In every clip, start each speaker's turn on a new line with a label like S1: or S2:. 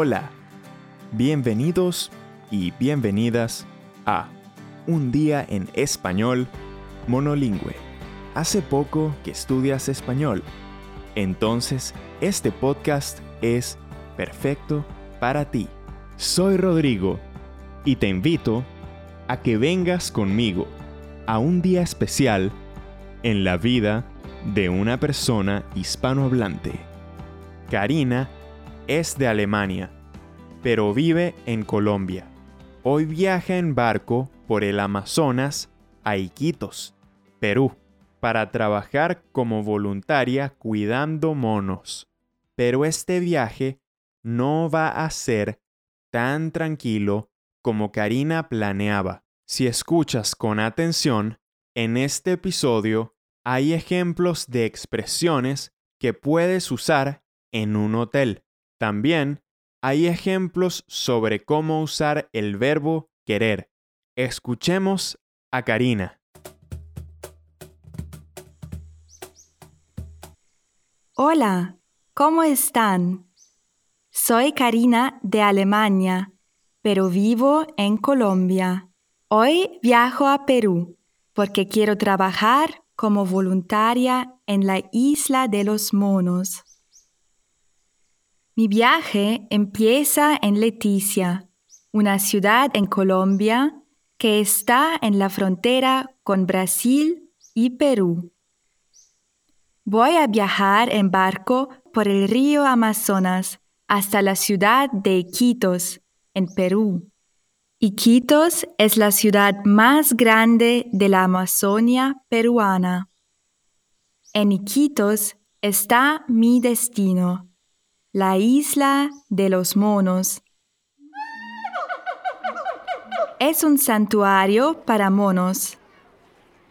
S1: Hola, bienvenidos y bienvenidas a Un día en español monolingüe. Hace poco que estudias español, entonces este podcast es perfecto para ti. Soy Rodrigo y te invito a que vengas conmigo a un día especial en la vida de una persona hispanohablante. Karina es de Alemania, pero vive en Colombia. Hoy viaja en barco por el Amazonas a Iquitos, Perú, para trabajar como voluntaria cuidando monos. Pero este viaje no va a ser tan tranquilo como Karina planeaba. Si escuchas con atención, en este episodio hay ejemplos de expresiones que puedes usar en un hotel. También hay ejemplos sobre cómo usar el verbo querer. Escuchemos a Karina.
S2: Hola, ¿cómo están? Soy Karina de Alemania, pero vivo en Colombia. Hoy viajo a Perú porque quiero trabajar como voluntaria en la isla de los monos. Mi viaje empieza en Leticia, una ciudad en Colombia que está en la frontera con Brasil y Perú. Voy a viajar en barco por el río Amazonas hasta la ciudad de Iquitos, en Perú. Iquitos es la ciudad más grande de la Amazonia peruana. En Iquitos está mi destino la isla de los monos. Es un santuario para monos.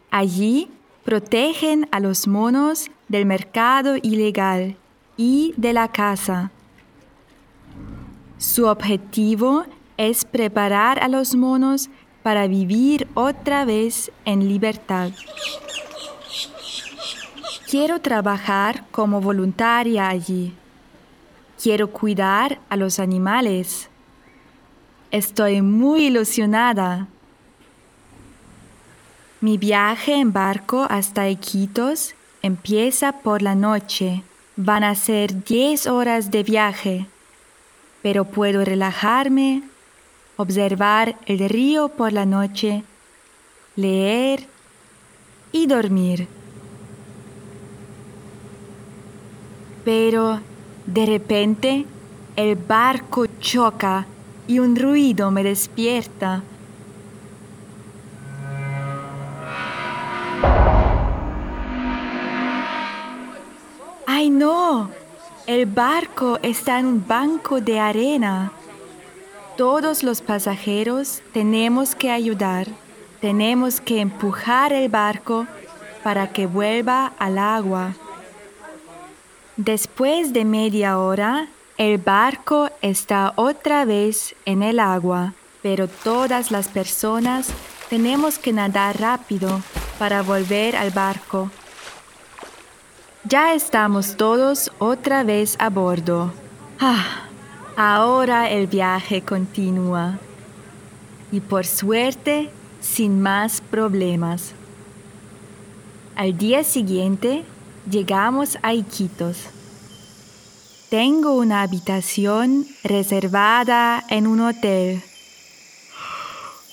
S2: Allí protegen a los monos del mercado ilegal y de la caza. Su objetivo es preparar a los monos para vivir otra vez en libertad. Quiero trabajar como voluntaria allí. Quiero cuidar a los animales. Estoy muy ilusionada. Mi viaje en barco hasta Iquitos empieza por la noche. Van a ser 10 horas de viaje, pero puedo relajarme, observar el río por la noche, leer y dormir. Pero de repente, el barco choca y un ruido me despierta. ¡Ay no! El barco está en un banco de arena. Todos los pasajeros tenemos que ayudar. Tenemos que empujar el barco para que vuelva al agua. Después de media hora, el barco está otra vez en el agua, pero todas las personas tenemos que nadar rápido para volver al barco. Ya estamos todos otra vez a bordo. Ah, ahora el viaje continúa. Y por suerte, sin más problemas. Al día siguiente, Llegamos a Iquitos. Tengo una habitación reservada en un hotel.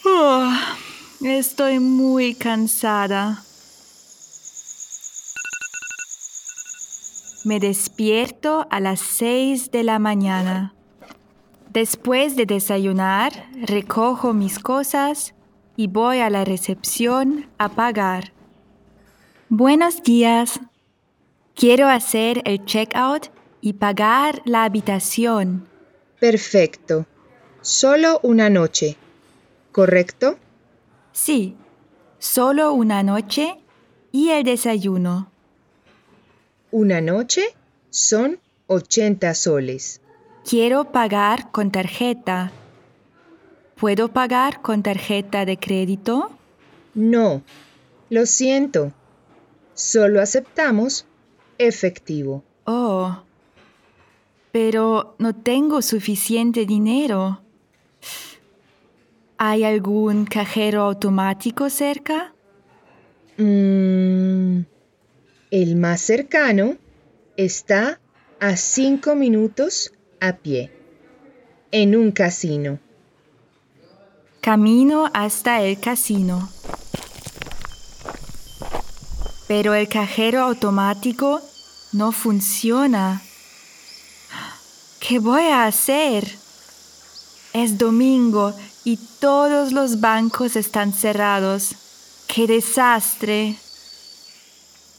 S2: Ah, estoy muy cansada. Me despierto a las seis de la mañana. Después de desayunar, recojo mis cosas y voy a la recepción a pagar. Buenos días. Quiero hacer el checkout y pagar la habitación.
S3: Perfecto. Solo una noche, ¿correcto?
S2: Sí, solo una noche y el desayuno.
S3: Una noche son 80 soles.
S2: Quiero pagar con tarjeta. ¿Puedo pagar con tarjeta de crédito?
S3: No, lo siento. Solo aceptamos efectivo.
S2: Oh. pero no tengo suficiente dinero. ¿Hay algún cajero automático cerca?
S3: Mm, el más cercano está a cinco minutos a pie, en un casino.
S2: Camino hasta el casino. Pero el cajero automático no funciona. ¿Qué voy a hacer? Es domingo y todos los bancos están cerrados. ¡Qué desastre!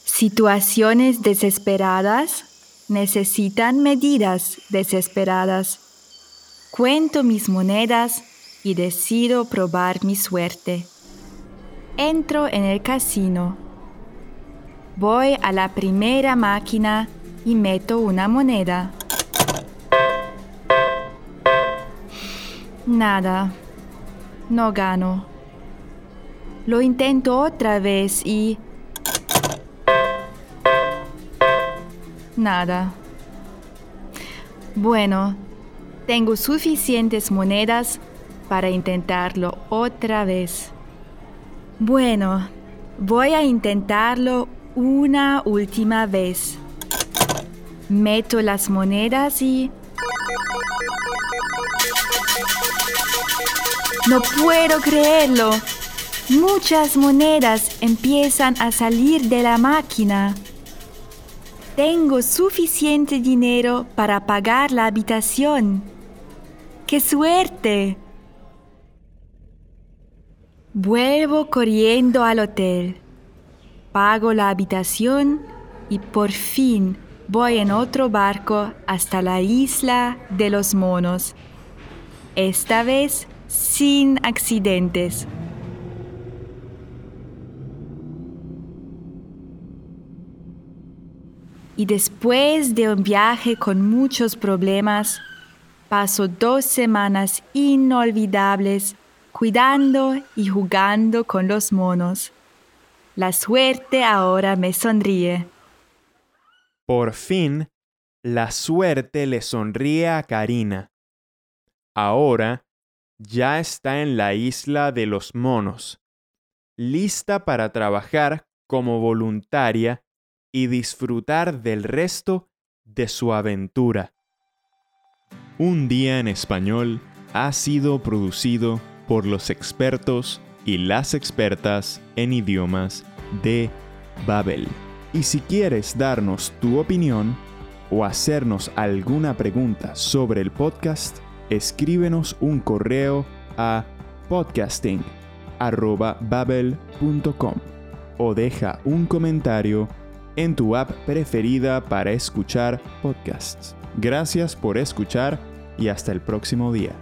S2: Situaciones desesperadas necesitan medidas desesperadas. Cuento mis monedas y decido probar mi suerte. Entro en el casino. Voy a la primera máquina y meto una moneda. Nada. No gano. Lo intento otra vez y... Nada. Bueno, tengo suficientes monedas para intentarlo otra vez. Bueno, voy a intentarlo una última vez. Meto las monedas y... No puedo creerlo. Muchas monedas empiezan a salir de la máquina. Tengo suficiente dinero para pagar la habitación. ¡Qué suerte! Vuelvo corriendo al hotel. Pago la habitación y por fin voy en otro barco hasta la isla de los monos. Esta vez sin accidentes. Y después de un viaje con muchos problemas, paso dos semanas inolvidables cuidando y jugando con los monos. La suerte ahora me sonríe.
S1: Por fin, la suerte le sonríe a Karina. Ahora ya está en la isla de los monos, lista para trabajar como voluntaria y disfrutar del resto de su aventura. Un día en español ha sido producido por los expertos y las expertas en idiomas de Babel. Y si quieres darnos tu opinión o hacernos alguna pregunta sobre el podcast, escríbenos un correo a podcasting.babel.com o deja un comentario en tu app preferida para escuchar podcasts. Gracias por escuchar y hasta el próximo día.